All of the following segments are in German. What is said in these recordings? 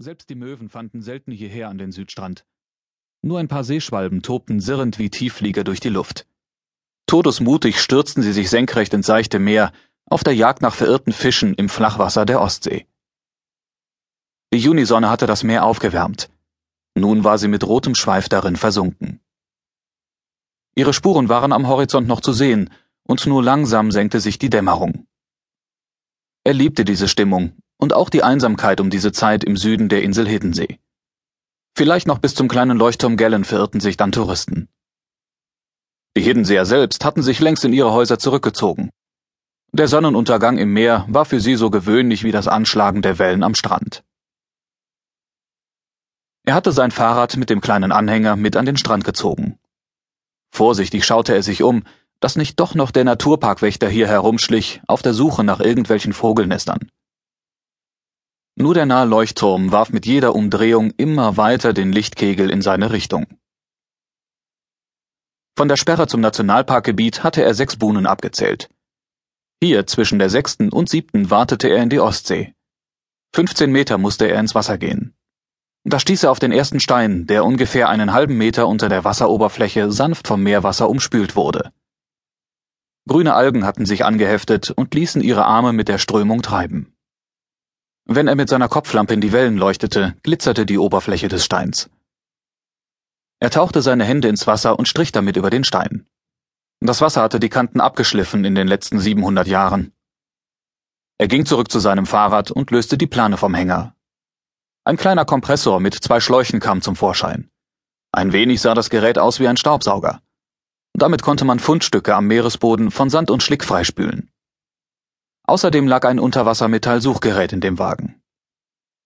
Selbst die Möwen fanden selten hierher an den Südstrand. Nur ein paar Seeschwalben tobten sirrend wie Tiefflieger durch die Luft. Todesmutig stürzten sie sich senkrecht ins seichte Meer, auf der Jagd nach verirrten Fischen im Flachwasser der Ostsee. Die Junisonne hatte das Meer aufgewärmt. Nun war sie mit rotem Schweif darin versunken. Ihre Spuren waren am Horizont noch zu sehen, und nur langsam senkte sich die Dämmerung. Er liebte diese Stimmung und auch die Einsamkeit um diese Zeit im Süden der Insel Hiddensee. Vielleicht noch bis zum kleinen Leuchtturm Gellen verirrten sich dann Touristen. Die Hiddenseer selbst hatten sich längst in ihre Häuser zurückgezogen. Der Sonnenuntergang im Meer war für sie so gewöhnlich wie das Anschlagen der Wellen am Strand. Er hatte sein Fahrrad mit dem kleinen Anhänger mit an den Strand gezogen. Vorsichtig schaute er sich um, dass nicht doch noch der Naturparkwächter hier herumschlich, auf der Suche nach irgendwelchen Vogelnestern. Nur der nahe Leuchtturm warf mit jeder Umdrehung immer weiter den Lichtkegel in seine Richtung. Von der Sperre zum Nationalparkgebiet hatte er sechs Buhnen abgezählt. Hier zwischen der sechsten und siebten wartete er in die Ostsee. 15 Meter musste er ins Wasser gehen. Da stieß er auf den ersten Stein, der ungefähr einen halben Meter unter der Wasseroberfläche sanft vom Meerwasser umspült wurde. Grüne Algen hatten sich angeheftet und ließen ihre Arme mit der Strömung treiben. Wenn er mit seiner Kopflampe in die Wellen leuchtete, glitzerte die Oberfläche des Steins. Er tauchte seine Hände ins Wasser und strich damit über den Stein. Das Wasser hatte die Kanten abgeschliffen in den letzten 700 Jahren. Er ging zurück zu seinem Fahrrad und löste die Plane vom Hänger. Ein kleiner Kompressor mit zwei Schläuchen kam zum Vorschein. Ein wenig sah das Gerät aus wie ein Staubsauger. Damit konnte man Fundstücke am Meeresboden von Sand und Schlick freispülen. Außerdem lag ein Unterwassermetallsuchgerät in dem Wagen.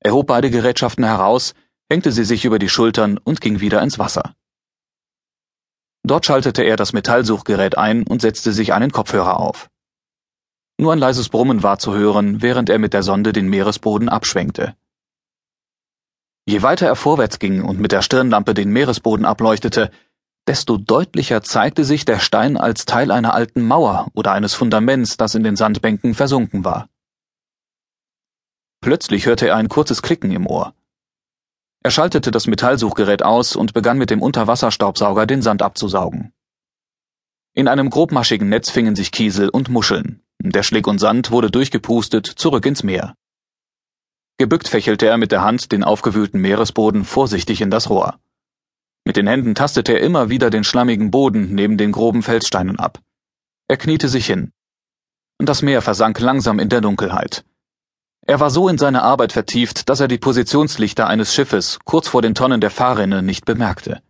Er hob beide Gerätschaften heraus, hängte sie sich über die Schultern und ging wieder ins Wasser. Dort schaltete er das Metallsuchgerät ein und setzte sich einen Kopfhörer auf. Nur ein leises Brummen war zu hören, während er mit der Sonde den Meeresboden abschwenkte. Je weiter er vorwärts ging und mit der Stirnlampe den Meeresboden ableuchtete, desto deutlicher zeigte sich der Stein als Teil einer alten Mauer oder eines Fundaments, das in den Sandbänken versunken war. Plötzlich hörte er ein kurzes Klicken im Ohr. Er schaltete das Metallsuchgerät aus und begann mit dem Unterwasserstaubsauger den Sand abzusaugen. In einem grobmaschigen Netz fingen sich Kiesel und Muscheln. Der Schlick und Sand wurde durchgepustet zurück ins Meer. Gebückt fächelte er mit der Hand den aufgewühlten Meeresboden vorsichtig in das Rohr. Mit den Händen tastete er immer wieder den schlammigen Boden neben den groben Felssteinen ab. Er kniete sich hin. Das Meer versank langsam in der Dunkelheit. Er war so in seine Arbeit vertieft, dass er die Positionslichter eines Schiffes kurz vor den Tonnen der Fahrrinne nicht bemerkte.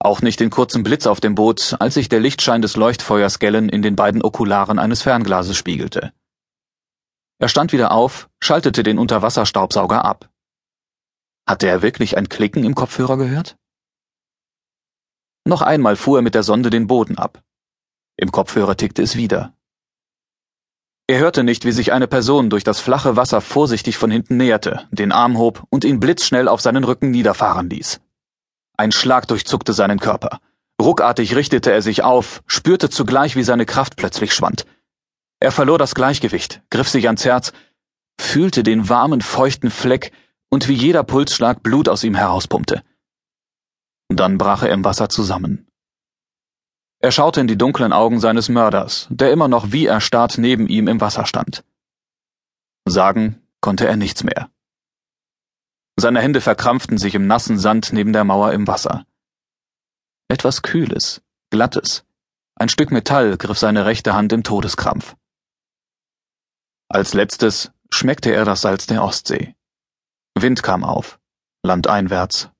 Auch nicht den kurzen Blitz auf dem Boot, als sich der Lichtschein des Leuchtfeuers Gellen in den beiden Okularen eines Fernglases spiegelte. Er stand wieder auf, schaltete den Unterwasserstaubsauger ab. Hatte er wirklich ein Klicken im Kopfhörer gehört? Noch einmal fuhr er mit der Sonde den Boden ab. Im Kopfhörer tickte es wieder. Er hörte nicht, wie sich eine Person durch das flache Wasser vorsichtig von hinten näherte, den Arm hob und ihn blitzschnell auf seinen Rücken niederfahren ließ. Ein Schlag durchzuckte seinen Körper. Ruckartig richtete er sich auf, spürte zugleich, wie seine Kraft plötzlich schwand. Er verlor das Gleichgewicht, griff sich ans Herz, fühlte den warmen, feuchten Fleck und wie jeder Pulsschlag Blut aus ihm herauspumpte. Dann brach er im Wasser zusammen. Er schaute in die dunklen Augen seines Mörders, der immer noch wie erstarrt neben ihm im Wasser stand. Sagen konnte er nichts mehr. Seine Hände verkrampften sich im nassen Sand neben der Mauer im Wasser. Etwas Kühles, Glattes, ein Stück Metall griff seine rechte Hand im Todeskrampf. Als letztes schmeckte er das Salz der Ostsee. Wind kam auf, landeinwärts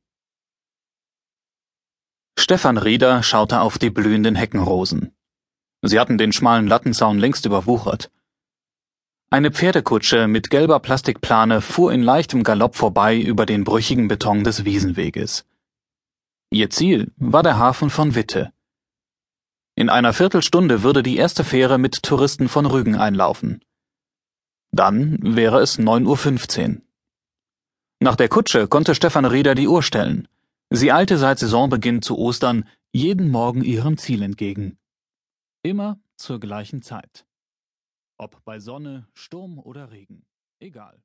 Stefan Rieder schaute auf die blühenden Heckenrosen. Sie hatten den schmalen Lattenzaun längst überwuchert. Eine Pferdekutsche mit gelber Plastikplane fuhr in leichtem Galopp vorbei über den brüchigen Beton des Wiesenweges. Ihr Ziel war der Hafen von Witte. In einer Viertelstunde würde die erste Fähre mit Touristen von Rügen einlaufen. Dann wäre es 9.15 Uhr. Nach der Kutsche konnte Stefan Rieder die Uhr stellen. Sie eilte seit Saisonbeginn zu Ostern jeden Morgen ihrem Ziel entgegen. Immer zur gleichen Zeit. Ob bei Sonne, Sturm oder Regen. Egal.